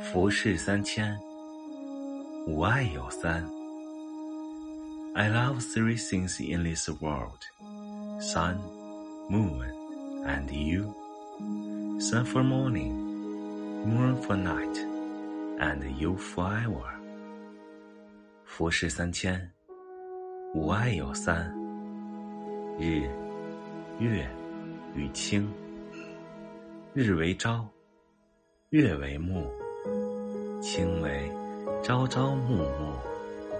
浮世三千，吾爱有三。I love three things in this world: sun, moon, and you. Sun for morning, moon for night, and you forever. 浮世三千，吾爱有三：日、月与卿。日为朝，月为暮。 卿为朝朝暮暮。